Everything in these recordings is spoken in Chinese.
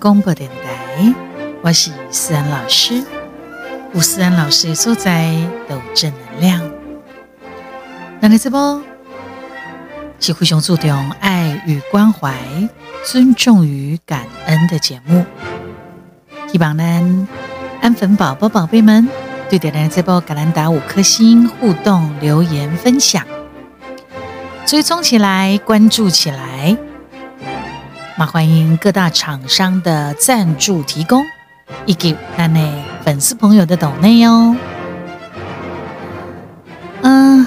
广播电台，我是思安老师。吴思安老师所在都正能量。那你这波是非常注重爱与关怀、尊重与感恩的节目。希望呢，安粉宝宝宝贝们对点亮这波格兰达五颗星互动留言分享，追踪起来，关注起来。那欢迎各大厂商的赞助提供，以及那内粉丝朋友的抖内哦。嗯，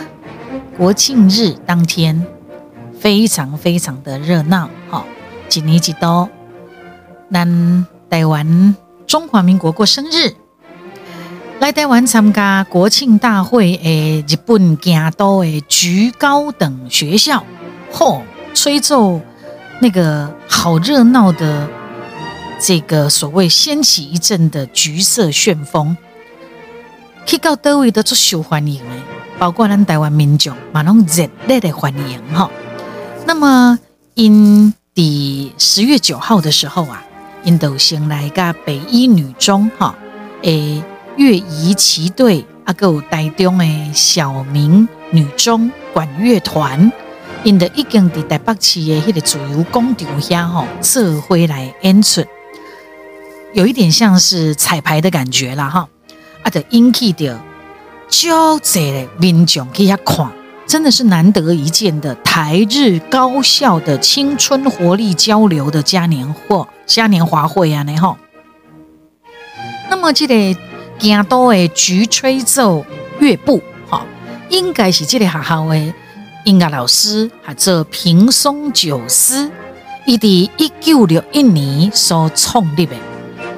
国庆日当天非常非常的热闹，哈，几年几多？咱台湾中华民国过生日，来台湾参加国庆大会的日本京都的菊高等学校，吼，吹奏。那个好热闹的，这个所谓掀起一阵的橘色旋风，去到多位都做受欢迎的，包括咱台湾民众，马拢热烈的欢迎哈。那么，因第十月九号的时候啊，因都先来个北一女中哈，诶，乐仪旗队啊，有台中的小明女中管乐团。因的已经伫台北市的迄个自由广场下吼，做回来演出，有一点像是彩排的感觉啦哈，啊就引起着就这的民众去遐看，真的是难得一见的台日高校的青春活力交流的嘉年华嘉年华会啊，呢吼。那么这个京都的菊吹奏乐部哈，应该是这个学校的。音乐老师还做平松九司，伊伫一九六一年所创立的，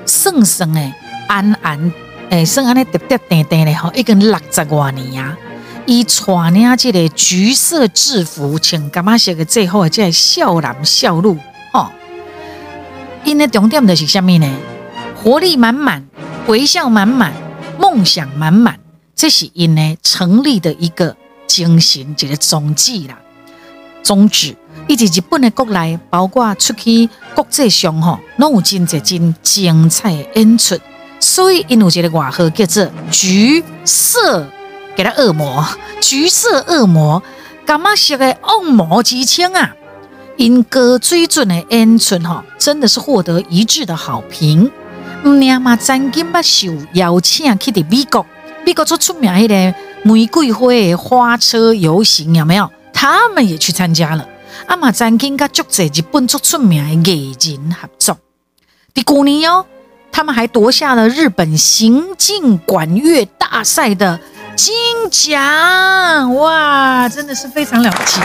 算算诶安安诶，算安尼喋喋定定咧吼，已经六十多年啊！伊穿领即个橘色制服，穿干嘛色个最后即个少男少女吼，因的重点就是虾米呢？活力满满，微笑满满，梦想满满，这是因呢成立的一个。精神一个宗旨啦，宗旨，以及日本的国内，包括出去国际上吼，拢有真侪真精彩的演出。所以因有一个外号叫做“橘色”，给他恶魔，橘色恶魔，干嘛是个恶魔之称啊？因歌水准的演出吼，真的是获得一致的好评。唔念嘛，曾经不受邀请去的美国，美国最出名迄个。玫瑰花花车游行有没有？他们也去参加了。阿玛曾经跟足者日本足出名的艺人合作。第五年哦，他们还夺下了日本行进管乐大赛的金奖。哇，真的是非常了不起！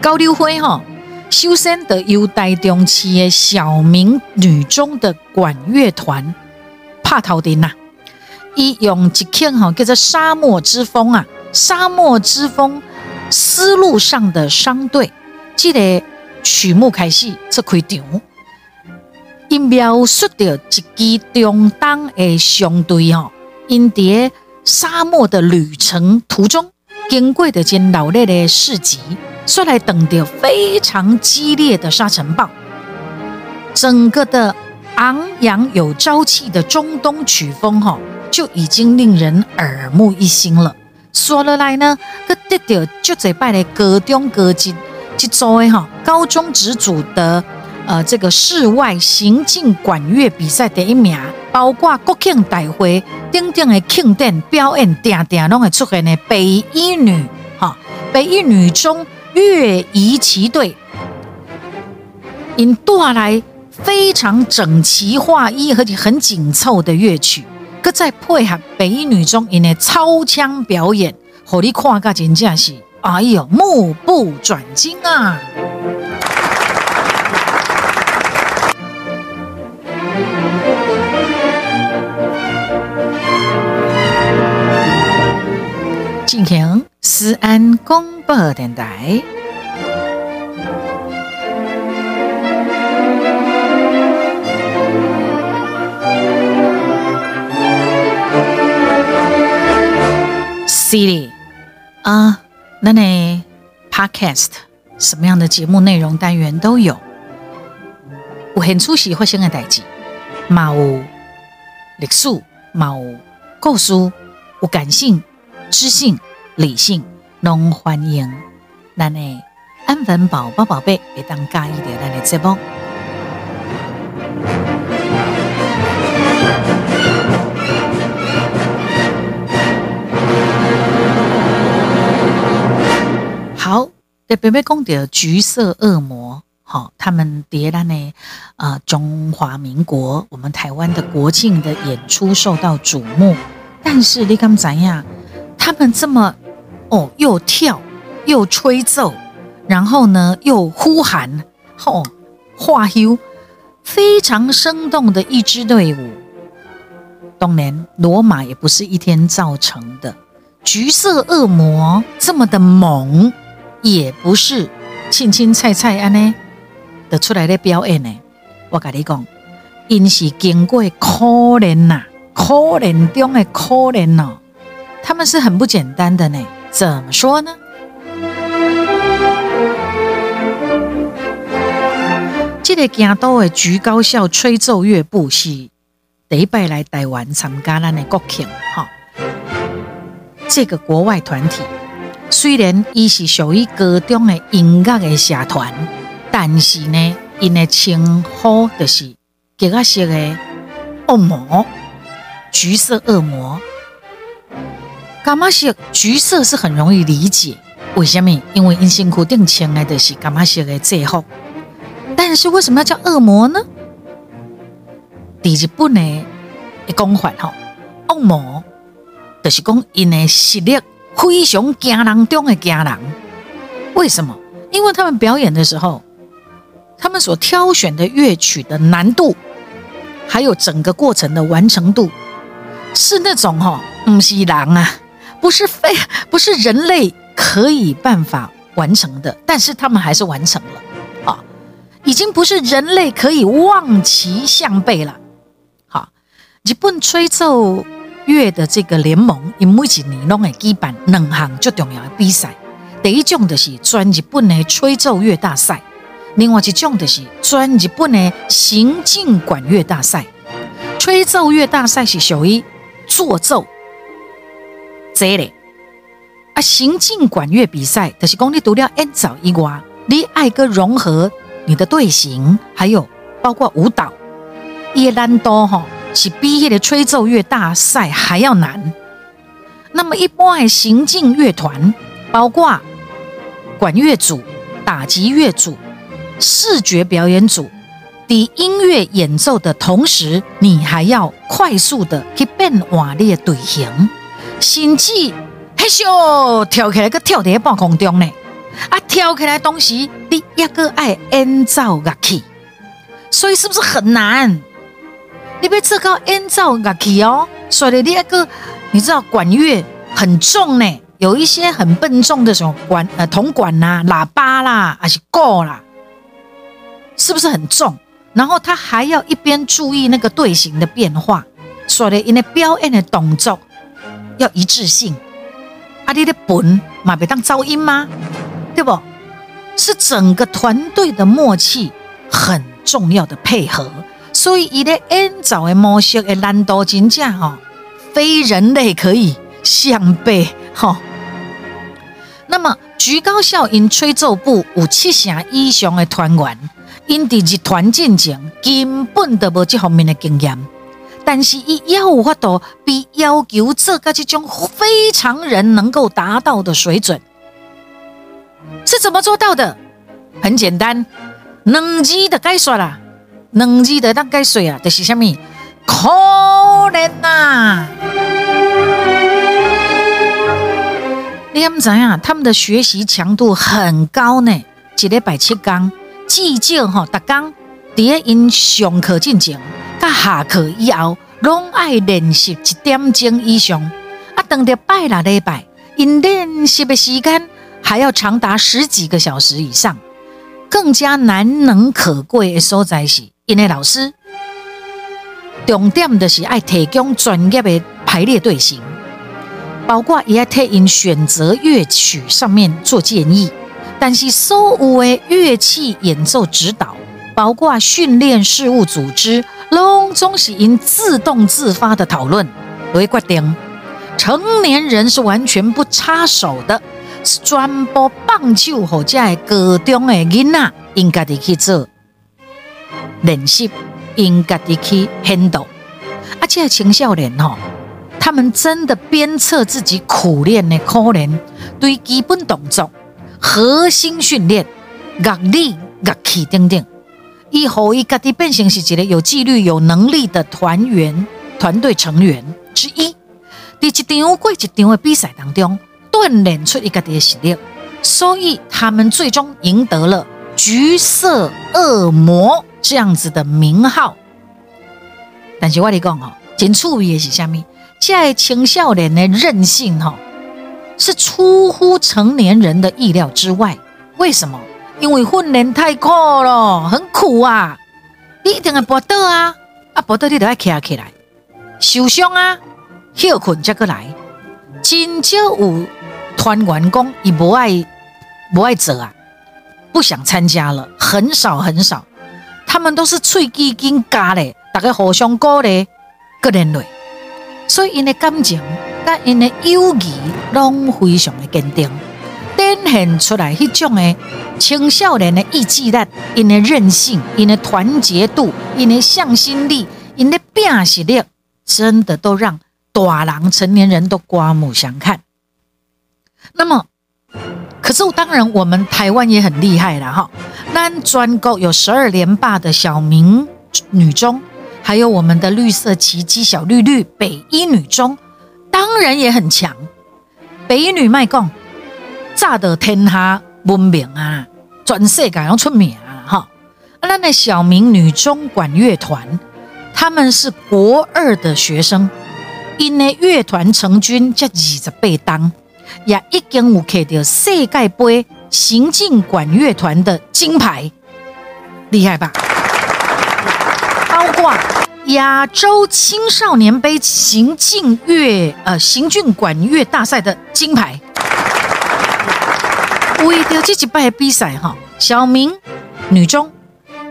高溜辉哈，修身的优待中期的小明女中的管乐团，帕头丁呐。伊用一曲哈叫做《沙漠之风》啊，《沙漠之风》丝路上的商队，这个曲目开始做开场，因描述着一支中东的商队哈，因伫沙漠的旅程途中，经过的间老烈的市集，所来等着非常激烈的沙尘暴，整个的昂扬有朝气的中东曲风哈。就已经令人耳目一新了。说了来呢，个得到就这拜的高中高级去作为哈高中职组的呃这个室外行进管乐比赛第一名，包括国庆大会等等的庆典表演，定定拢会出现的北一女哈北一女中乐仪旗队，因带来非常整齐划一而且很紧凑的乐曲。搁再配合北一女中因的超腔表演，互你看个真正是，哎呦，目不转睛啊！进行思安广播电台。Siri 啊，那呢？Podcast 什么样的节目内容单元都有，有现出时发生的代志，嘛有历史，嘛有故事，有感性、知性、理性，拢欢迎咱的安粉宝宝宝贝会当介意的咱的节目。特别别讲到橘色恶魔，好，他们迭然呢，啊，中华民国，我们台湾的国庆的演出受到瞩目，但是你敢怎样？他们这么哦，又跳又吹奏，然后呢又呼喊，吼，化休，非常生动的一支队伍。当然，罗马也不是一天造成的，橘色恶魔这么的猛。也不是青青菜菜安呢的出来的表演呢。我跟你讲，因是经过可怜呐，可怜中的可怜哦，他们是很不简单的呢。怎么说呢？这个京都的菊高校吹奏乐部是第一摆来台湾参加咱的国庆哈，这个国外团体。虽然伊是属于高中的音乐的社团，但是呢，因的称呼就是吉个色的恶魔，橘色恶魔。干嘛色？橘色是很容易理解，为什么？因为因辛苦定穿的就是干嘛色的制服。但是为什么要叫恶魔呢？第日本的讲法吼，恶魔就是讲因的实力。非常惊人中的惊人，为什么？因为他们表演的时候，他们所挑选的乐曲的难度，还有整个过程的完成度，是那种哈，不是人啊，不是非不是人类可以办法完成的，但是他们还是完成了啊，已经不是人类可以望其项背了。好，日本吹奏。乐的这个联盟，因每一年拢会举办两项最重要的比赛。第一种就是专日本的吹奏乐大赛，另外一种就是专日本的行进管乐大赛。吹奏乐大赛是属于作奏这类，啊，行进管乐比赛就是讲你除了演奏以外，你爱个融合你的队形，还有包括舞蹈，也难度哈。是比迄个吹奏乐大赛还要难。那么一般的行进乐团，包括管乐组、打击乐组、视觉表演组，的音乐演奏的同时，你还要快速的去变换你的队形，甚至嘿咻跳起来个跳在半空中呢。啊，跳起来东西你一个爱演奏乐器，所以是不是很难？你别自高演奏乐器哦，所以你那个你知道管乐很重呢，有一些很笨重的什么管呃铜管呐、喇叭啦，还是够啦，是不是很重？然后他还要一边注意那个队形的变化，所以因为表演的动作要一致性。啊，你的本嘛别当噪音吗？对不？是整个团队的默契很重要的配合。所以，伊咧演奏的模式的难度真正吼，非人类可以相比吼。那么，菊高校因吹奏部有七成以上的团员，因伫日团进前根本都无这方面的经验，但是伊也有法度比要求做个这种非常人能够达到的水准，是怎么做到的？很简单，两字的解说啦。两字的当解说啊，就是什么？可怜呐！你们知影？他们的学习强度很高呢，一礼拜七天，至少吼，逐工伫咧因上课进前，甲下课以后，拢爱练习一点钟以上。啊，等到拜六礼拜，因练习的时间还要长达十几个小时以上。更加难能可贵的所在是。因为老师重点就是爱提供专业的排列队形，包括也要替因选择乐曲上面做建议。但是所有的乐器演奏指导包括训练事务组织，拢总是因自动自发的讨论为决定。成年人是完全不插手的，是全部棒球或者系高中的囡仔应该得去做练习，应该的去 handle。而且青少年吼，他们真的鞭策自己苦练的可能对基本动作、核心训练、乐理、乐器等等，以后伊家己变成是一个有纪律、有能力的团员、团队成员之一。在一场过一场的比赛当中，锻炼出一个的实力，所以他们最终赢得了“橘色恶魔”这样子的名号。但是我你讲哦，真趣味的是虾米？这青少年的韧性哈，是出乎成年人的意料之外。为什么？因为训练太苦了，很苦啊！你一定要搏倒啊！啊，搏倒你都要起起来，受伤啊！休困再过来，真少有团员工伊不爱不爱做啊，不想参加了，很少很少。他们都是喙基金加嘞，大家互相鼓励，个人类，所以因的感情、甲因的友谊，拢非常的坚定，展现出来迄种的青少年的意志力、因的韧性、因的团结度、因的向心力、因的拼实力，真的都让。大人、成年人都刮目相看。那么，可是当然，我们台湾也很厉害了哈。那专国有十二连霸的小明女中，还有我们的绿色奇迹小绿绿北一女中，当然也很强。北一女卖讲，炸得天下闻名啊，全世界要出名啊哈。那那小明女中管乐团，他们是国二的学生。因的乐团成军才二十八当，也已经有获得世界杯行进管乐团的金牌，厉害吧？包括亚洲青少年杯行进乐呃行进管乐大赛的金牌。为了这几摆比赛哈，小明女中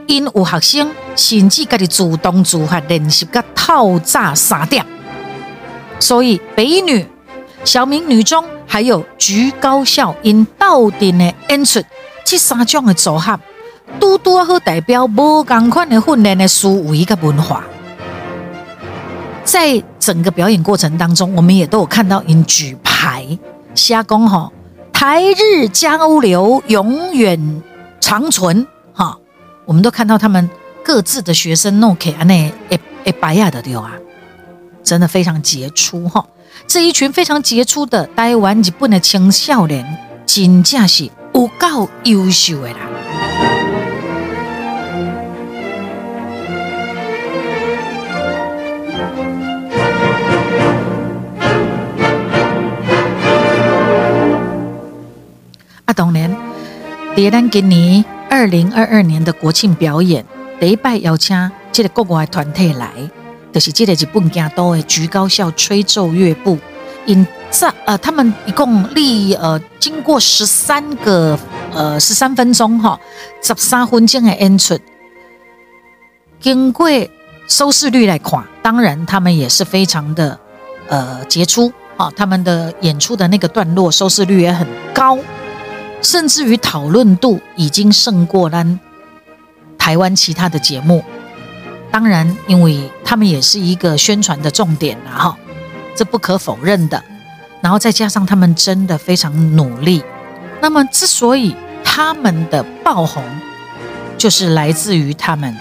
因有学生甚至家己主动自发练习个透早三点。所以北女、小明女中还有菊高校因到底的演出，这三种的组合，都多好代表无共款的训练的思维个文化。在整个表演过程当中，我们也都有看到因举牌、虾公哈，台日交流永远长存哈。我们都看到他们各自的学生弄起安内诶诶白亚的对啊。真的非常杰出哈！这一群非常杰出的台湾日本的青少年，真正是有够优秀的啦！啊，当然，在咱今年二零二二年的国庆表演，第一拜邀请这个国外团体来。就是这个日本京都的菊高校吹奏乐部，因在呃，他们一共历呃经过十三个呃十三分钟哈，十三分钟的演出，经过收视率来看，当然他们也是非常的呃杰出啊，他们的演出的那个段落收视率也很高，甚至于讨论度已经胜过咱台湾其他的节目。当然，因为他们也是一个宣传的重点了哈，这不可否认的。然后再加上他们真的非常努力，那么之所以他们的爆红，就是来自于他们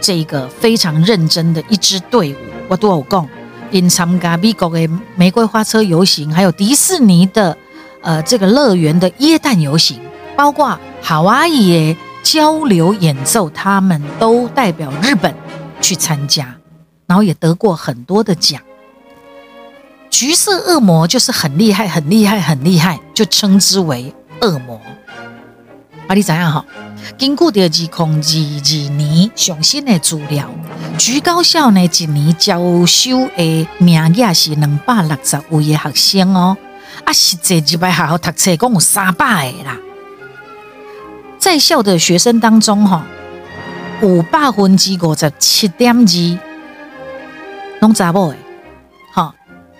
这个非常认真的一支队伍。我都有讲，因参加美国的玫瑰花车游行，还有迪士尼的呃这个乐园的耶诞游行，包括夏威夷的。交流演奏，他们都代表日本去参加，然后也得过很多的奖。橘色恶魔就是很厉害、很厉害、很厉害，就称之为恶魔。啊，你怎样哈？经过第二空二二年上新的资料，橘高校呢一年招收的名额是两百六十位的学生哦，啊，实际入来学校读册共有三百个啦。在校的学生当中，哈，五百分之五十七点二，拢查某诶，好，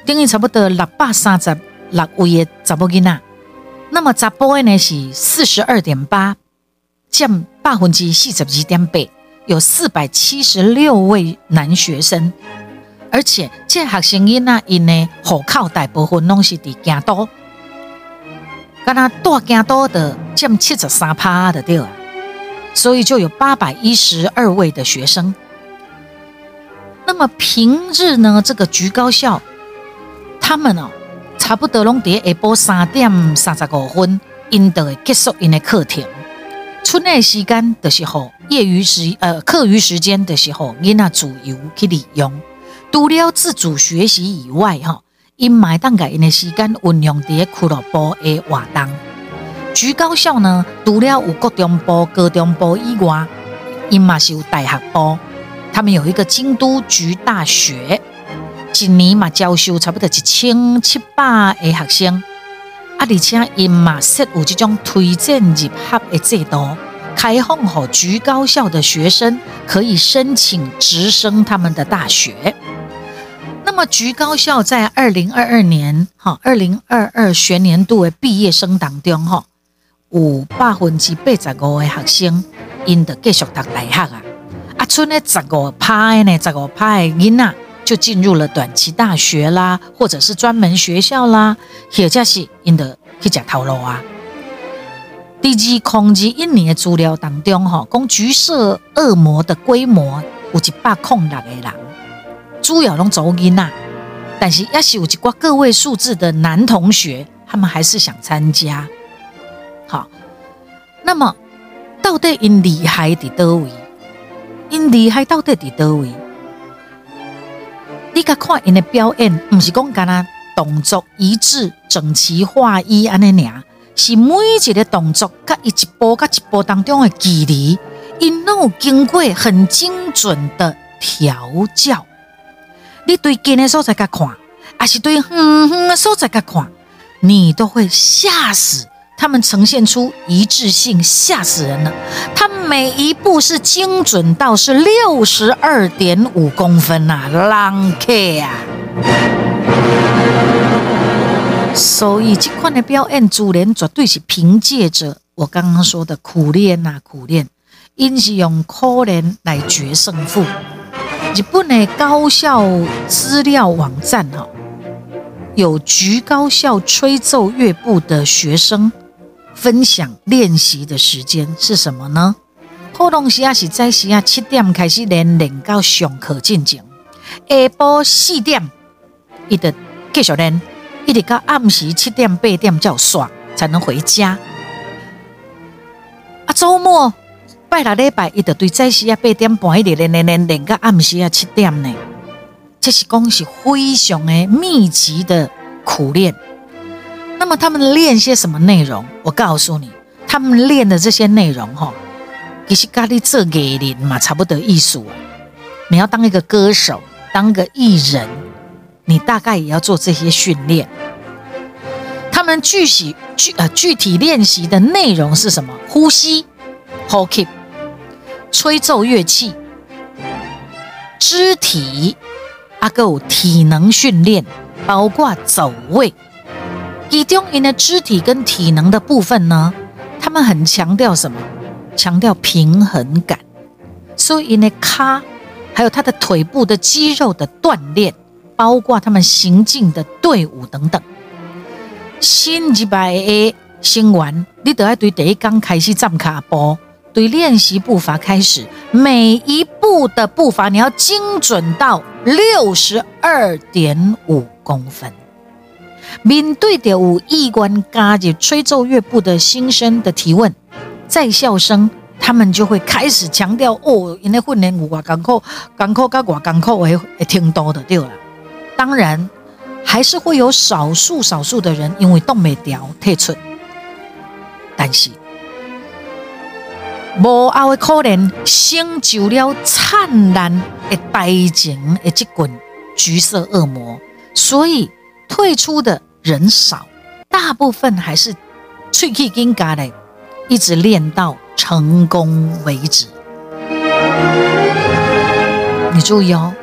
等于差不多六百三十六位的查某囡仔。那么查甫的呢是四十二点八，占百分之四十二点八，有四百七十六位男学生。而且这学生囡仔因呢户口大部分拢是伫京都，敢若大京都的占七十三趴的对啊，所以就有八百一十二位的学生。那么平日呢，这个局高校，他们哦，差不多拢伫下晡三点三十五分，因就会结束因的课程。春内时间的时候，业余时呃课余时间的时候，囡仔自由去利用。除了自主学习以外，哈，因买当个因的时间运用伫俱乐部的活动。局高校呢，除了有高中部、高中部以外，因嘛是有大学部。他们有一个京都局大学，一年嘛招收差不多一千七百个学生，啊，而且因嘛设有这种推荐入学的制度，开放后局高校的学生可以申请直升他们的大学。那么局高校在二零二二年，哈，二零二二学年度的毕业生当中，哈，有百分之八十五的学生因得继续读大学啊，啊，剩的十五派呢，十五派囡仔就进入了短期大学啦，或者是专门学校啦，或者是因得去食头路啊。第二控制一年的资料当中，哈，讲橘色恶魔的规模有一百空六个人。主要拢走囡仔，但是也是有一挂个位数字的男同学，他们还是想参加。好，那么到底因厉害伫倒位？因厉害到底伫倒位？你甲看因的表演，毋是讲干那动作一致、整齐划一安尼尔，是每一个动作甲一步甲一步当中的距离，因拢有经过很精准的调教。你对近的所在甲看，还是对远远的所在甲看，你都会吓死。他们呈现出一致性，吓死人了。他每一步是精准到是六十二点五公分呐，long K 啊！所以这款的表演，主人绝对是凭借着我刚刚说的苦练呐，苦练，因是用苦练来决胜负。日本的高校资料网站哈，有局高校吹奏乐部的学生分享练习的时间是什么呢？普通时啊是在时啊七点开始练，练到上课进行；下晡四点，一直继续练，一直到暗时七点八点才有耍才能回家。啊，周末。拜六礼拜，伊就对早时啊八点半一直练练练练到暗时啊七点呢，这是讲是非常的密集的苦练。那么他们练些什么内容？我告诉你，他们练的这些内容哈，其实咖喱这给人嘛，差不多艺术啊。你要当一个歌手，当个艺人，你大概也要做这些训练。他们具体具呃具体练习的内容是什么？呼吸，hold keep。吹奏乐器、肢体、阿有体能训练，包括走位。以中，因的肢体跟体能的部分呢，他们很强调什么？强调平衡感。所以，因的卡还有他的腿部的肌肉的锻炼，包括他们行进的队伍等等。新一百 A 新完，你都要对第一刚开始站卡步。对练习步伐开始，每一步的步伐你要精准到六十二点五公分。面对着有意观加入吹奏乐部的新生的提问，在校生他们就会开始强调哦，因为训练有外艰苦，艰苦甲外艰苦会会挺多的对啦。当然，还是会有少数少数的人因为动没调退出，但是。无后的可能，成就了灿烂的大情的这滚橘色恶魔，所以退出的人少，大部分还是吹气更加的，一直练到成功为止。你注意哦，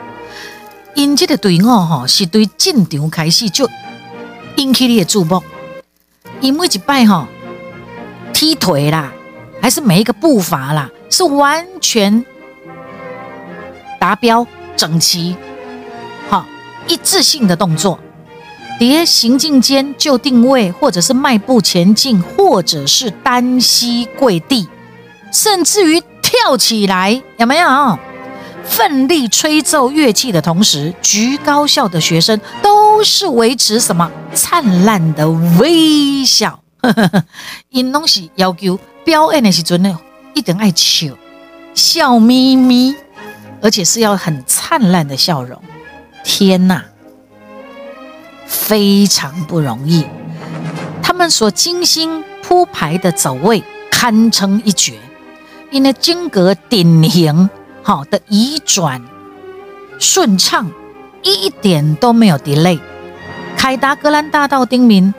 因这个队伍哈是对进场开始就引起你的注目，因为一摆哈踢腿啦，还是每一个步伐啦，是完全达标整齐，好一致性的动作。叠行进间就定位，或者是迈步前进，或者是单膝跪地，甚至于跳起来，有没有？奋力吹奏乐器的同时，局高校的学生都是维持什么灿烂的微笑。因拢是要求表演的时阵呢，一定爱笑，笑眯眯，而且是要很灿烂的笑容。天哪！非常不容易，他们所精心铺排的走位堪称一绝，因为间隔典型好的移转顺畅，一点都没有 delay。凯达格兰大道丁明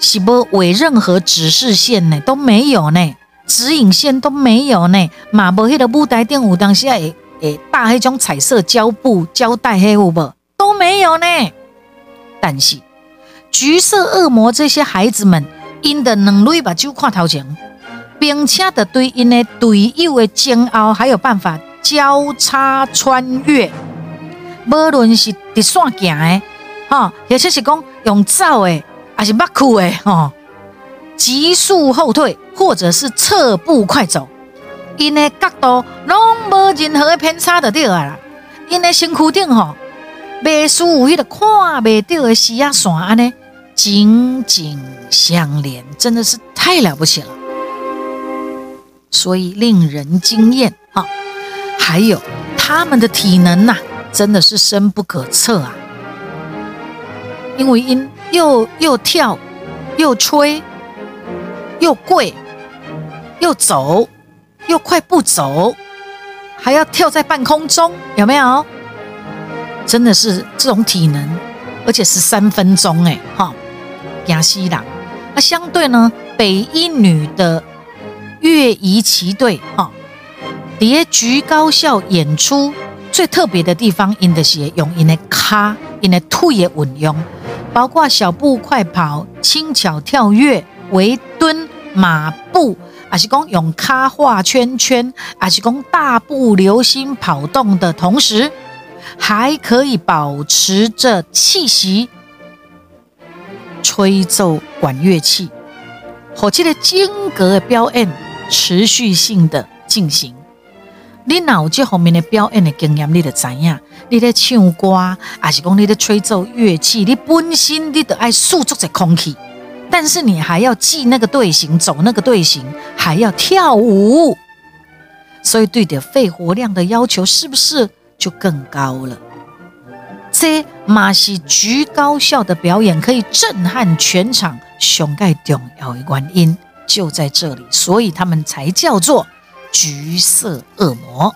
是不为任何指示线呢？都没有呢，指引线都没有呢，马无迄个舞台顶有当时诶诶大黑种彩色胶布胶带黑有无？都没有呢。但是，橘色恶魔这些孩子们，因的能力把就看头前，并且的对因的队友的煎熬还有办法交叉穿越，无论是直线行的，哈，或者是讲用走的，还是马酷的，哈，急速后退，或者是侧步快走，因的角度拢无任何的偏差的对啊，因的身躯顶吼。未输有迄个看未到的视野线安尼紧紧相连，真的是太了不起了，所以令人惊艳啊！还有他们的体能呐，真的是深不可测啊！因为因又又跳又吹又跪又走又快步走，还要跳在半空中，有没有？真的是这种体能，而且是三分钟哎，哈，亚西朗。那相对呢，北一女的乐仪旗队，哈，叠菊高校演出最特别的地方，因的是用因的卡，因的腿的运用，包括小步快跑、轻巧跳跃、围蹲、马步，还是讲用卡画圈圈，还是讲大步流星跑动的同时。还可以保持着气息，吹奏管乐器，火气的间隔表演持续性的进行。你脑子后面的表演的经验，你就知影，你在唱歌，还是讲你在吹奏乐器，你本身你都爱速度在空气，但是你还要记那个队形，走那个队形，还要跳舞，所以对的肺活量的要求是不是？就更高了。这马戏菊高校的表演可以震撼全场，熊盖重要的原因就在这里，所以他们才叫做橘色恶魔。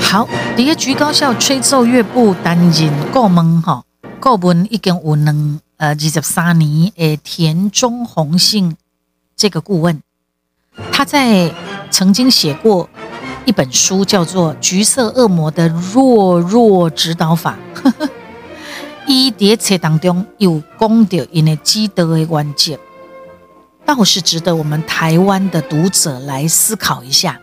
好，第一局高校吹奏乐部担任过门哈。顾问已经有两呃二十三年诶，田中宏信这个顾问，他在曾经写过一本书，叫做《橘色恶魔的弱弱指导法》。伊叠册当中有讲到因的积德的关键，倒是值得我们台湾的读者来思考一下。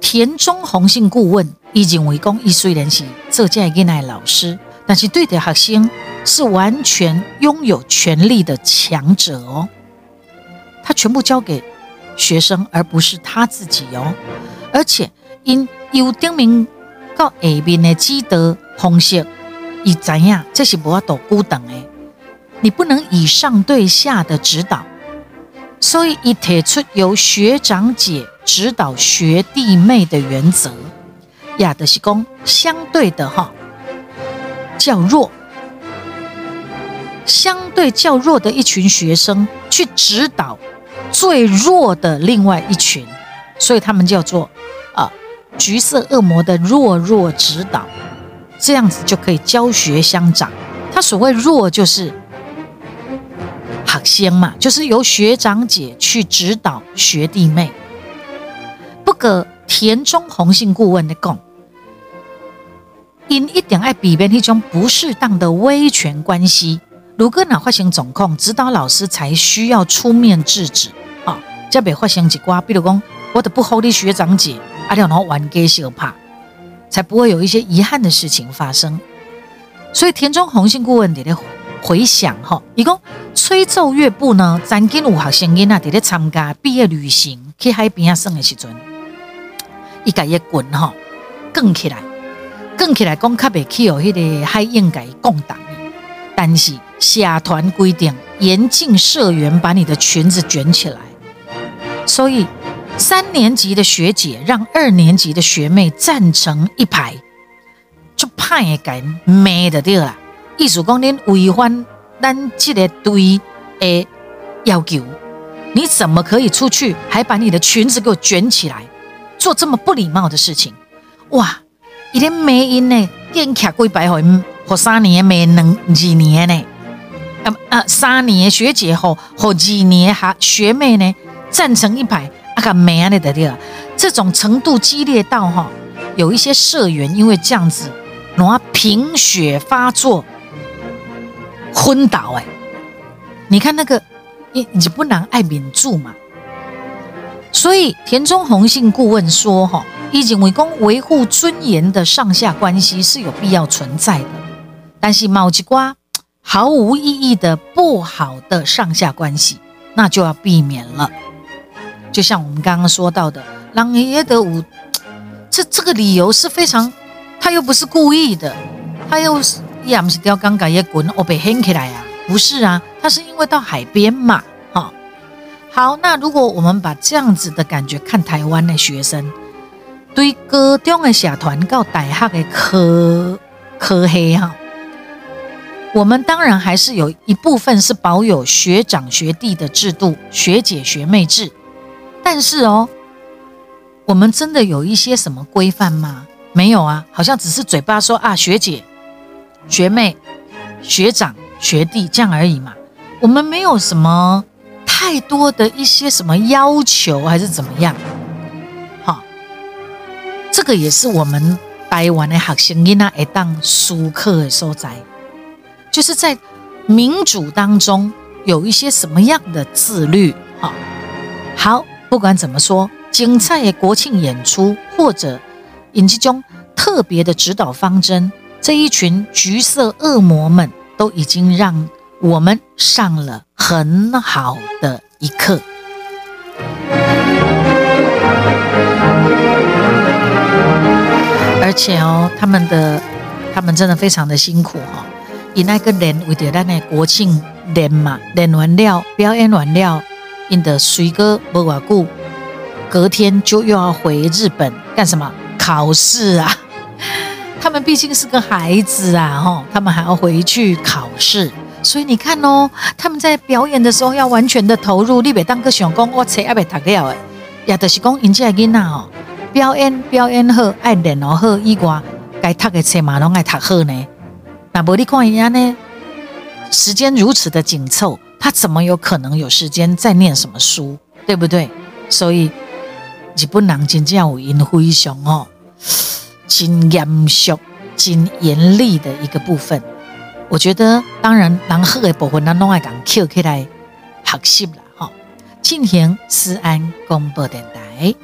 田中宏信顾问已经为讲，伊虽然是做这个的老师。但是对的学生是完全拥有权力的强者哦，他全部交给学生，而不是他自己哦。而且因有丁明到下面的积德方式，以怎样这是不要多孤等的，你不能以上对下的指导，所以一提出由学长姐指导学弟妹的原则，亚德西公相对的哈。较弱，相对较弱的一群学生去指导最弱的另外一群，所以他们叫做啊橘色恶魔的弱弱指导。这样子就可以教学相长。他所谓弱就是好先嘛，就是由学长姐去指导学弟妹。不过田中红杏顾问的讲，因一点爱避免那种不适当的威权关系，如果哪发生总控，指导老师才需要出面制止。啊，这别发生一挂，比如讲我的不好的学长姐，阿廖然后玩给小怕，才不会有一些遗憾的事情发生。所以田中宏信顾问伫咧回想哈，伊讲吹奏乐部呢，曾经有学生囡啊伫咧参加毕业旅行去海边啊耍的时阵，伊家一滚哈，更起来，更起来讲较袂起哦，迄个海应该共党，但是社团规定严禁社员把你的裙子卷起来，所以三年级的学姐让二年级的学妹站成一排。就怕也改没的对啦，意思讲恁违反咱这个队的要求，你怎么可以出去还把你的裙子给我卷起来，做这么不礼貌的事情？哇！一天没音呢，电卡几百回，或三年没能几年呢？啊啊，三年学姐后或几年哈学妹呢，站成一排啊个没安的对啦，这种程度激烈到哈，有一些社员因为这样子。拿贫血发作，昏倒哎！你看那个，你你不能爱民住嘛。所以田中宏信顾问说：“哈，以警为公维护尊严的上下关系是有必要存在的，但是毛吉瓜毫无意义的不好的上下关系，那就要避免了。就像我们刚刚说到的，让爷的五，这这个理由是非常。”他又不是故意的，他又是也不是钓竿竿也滚哦被掀起来呀？不是啊，他是因为到海边嘛，哈。好，那如果我们把这样子的感觉看台湾的学生，对高中的社团到大学的科科黑哈，我们当然还是有一部分是保有学长学弟的制度，学姐学妹制，但是哦，我们真的有一些什么规范吗？没有啊，好像只是嘴巴说啊，学姐、学妹、学长、学弟这样而已嘛。我们没有什么太多的一些什么要求，还是怎么样？这个也是我们台湾的学生囡仔一当书课的所在，就是在民主当中有一些什么样的自律？好，好，不管怎么说，精彩的国庆演出或者。引其中特别的指导方针，这一群橘色恶魔们都已经让我们上了很好的一课。而且哦，他们的他们真的非常的辛苦哈，以那个练为了那国庆连嘛，练完了表演完了，因的水哥不瓦固，隔天就又要回日本干什么？考试啊，他们毕竟是个孩子啊，吼，他们还要回去考试，所以你看哦，他们在表演的时候要完全的投入。你别当个想讲我册还没读了诶，也就是讲，因这囡仔哦，表演表演好，爱练哦好，以外该读的册嘛拢爱读好呢。那无你看人家呢，时间如此的紧凑，他怎么有可能有时间再念什么书，对不对？所以日本人真正有因非常哦。真严肃、真严厉的一个部分，我觉得当然，人好的部分咱拢爱讲 Q 起来学习了哈。进行思安广播电台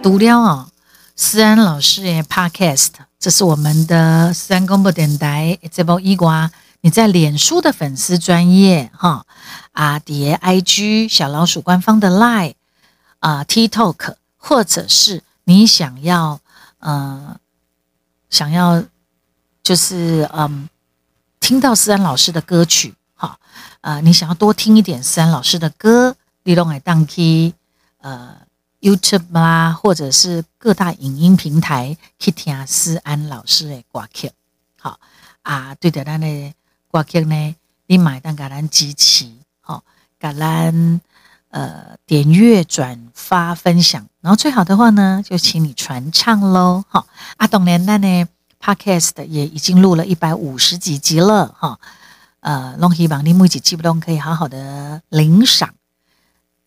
读了哦，思安老师的 Podcast，这是我们的思安广播电台这部伊瓜。你在脸书的粉丝专业哈啊，叠 IG 小老鼠官方的 Line 啊，TikTok，或者是你想要呃想要就是嗯听到思安老师的歌曲哈啊，你想要多听一点思安老师的歌，你都可当去呃 YouTube 啦，或者是各大影音平台去听思安老师的歌曲，好啊，对的，咱的。歌曲呢，你买单给咱支持，吼，给咱呃点阅、转发、分享，然后最好的话呢，就请你传唱喽。好，啊董年那呢，Podcast 也已经录了一百五十几集了哈。呃，龙希望你每集不都可以好好的领赏。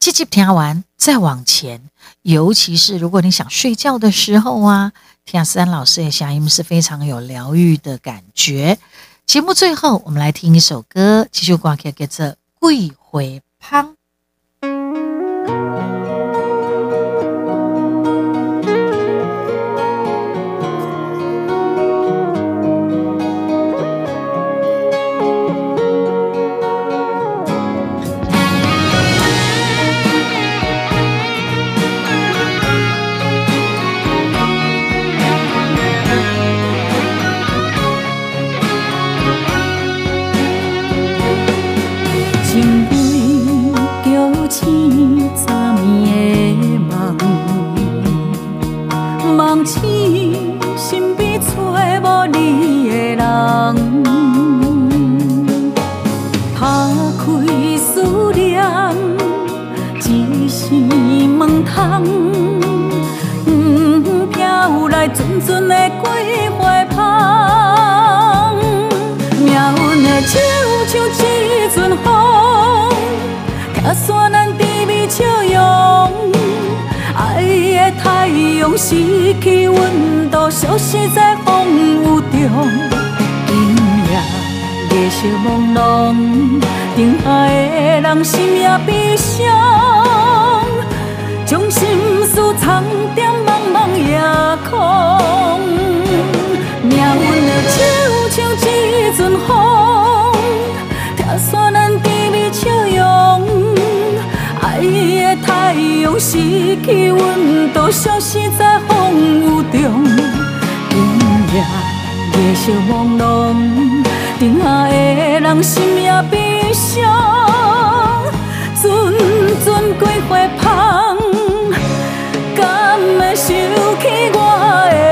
这集听完再往前，尤其是如果你想睡觉的时候啊，听下三老师的声音是非常有疗愈的感觉。节目最后，我们来听一首歌，继续挂起，叫做《桂那运的手像一阵风，拆散难甜蜜笑容。爱的太阳失去温度，消失在风雨中。今夜月色朦胧，剩下的人心也悲伤，将心事藏在茫茫夜空。命运的秋像一阵风。爱的太阳失去温度，消失在风雨中。今夜夜色朦胧，等下的人心也悲伤。阵阵桂花香，敢会想起我的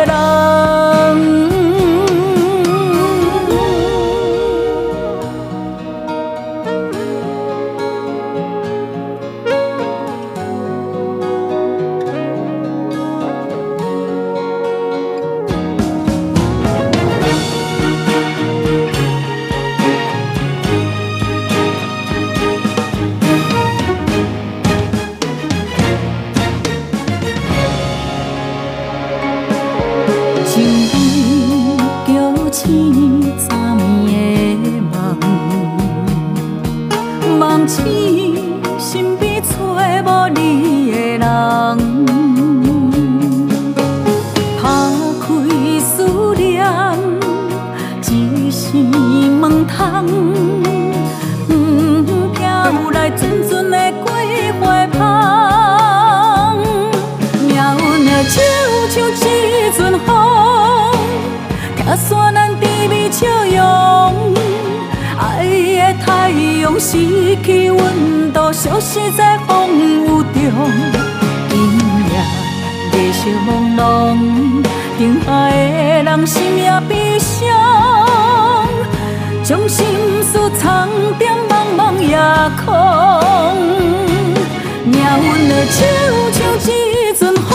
心也悲伤，将心事藏在茫茫夜空。命运的手像一阵风，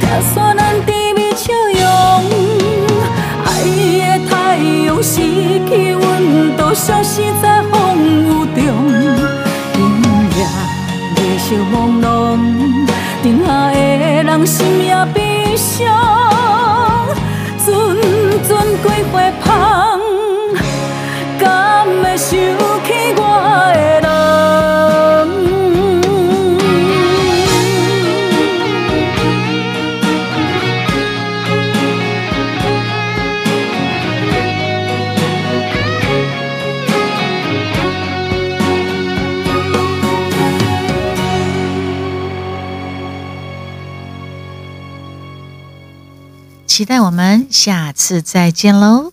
拆散咱甜蜜笑容。爱的太阳失去温度，消失在风雨中。今夜夜色朦胧，等下的人心也悲伤。阵阵桂花香，敢会想起我的人？期待我们下次再见喽。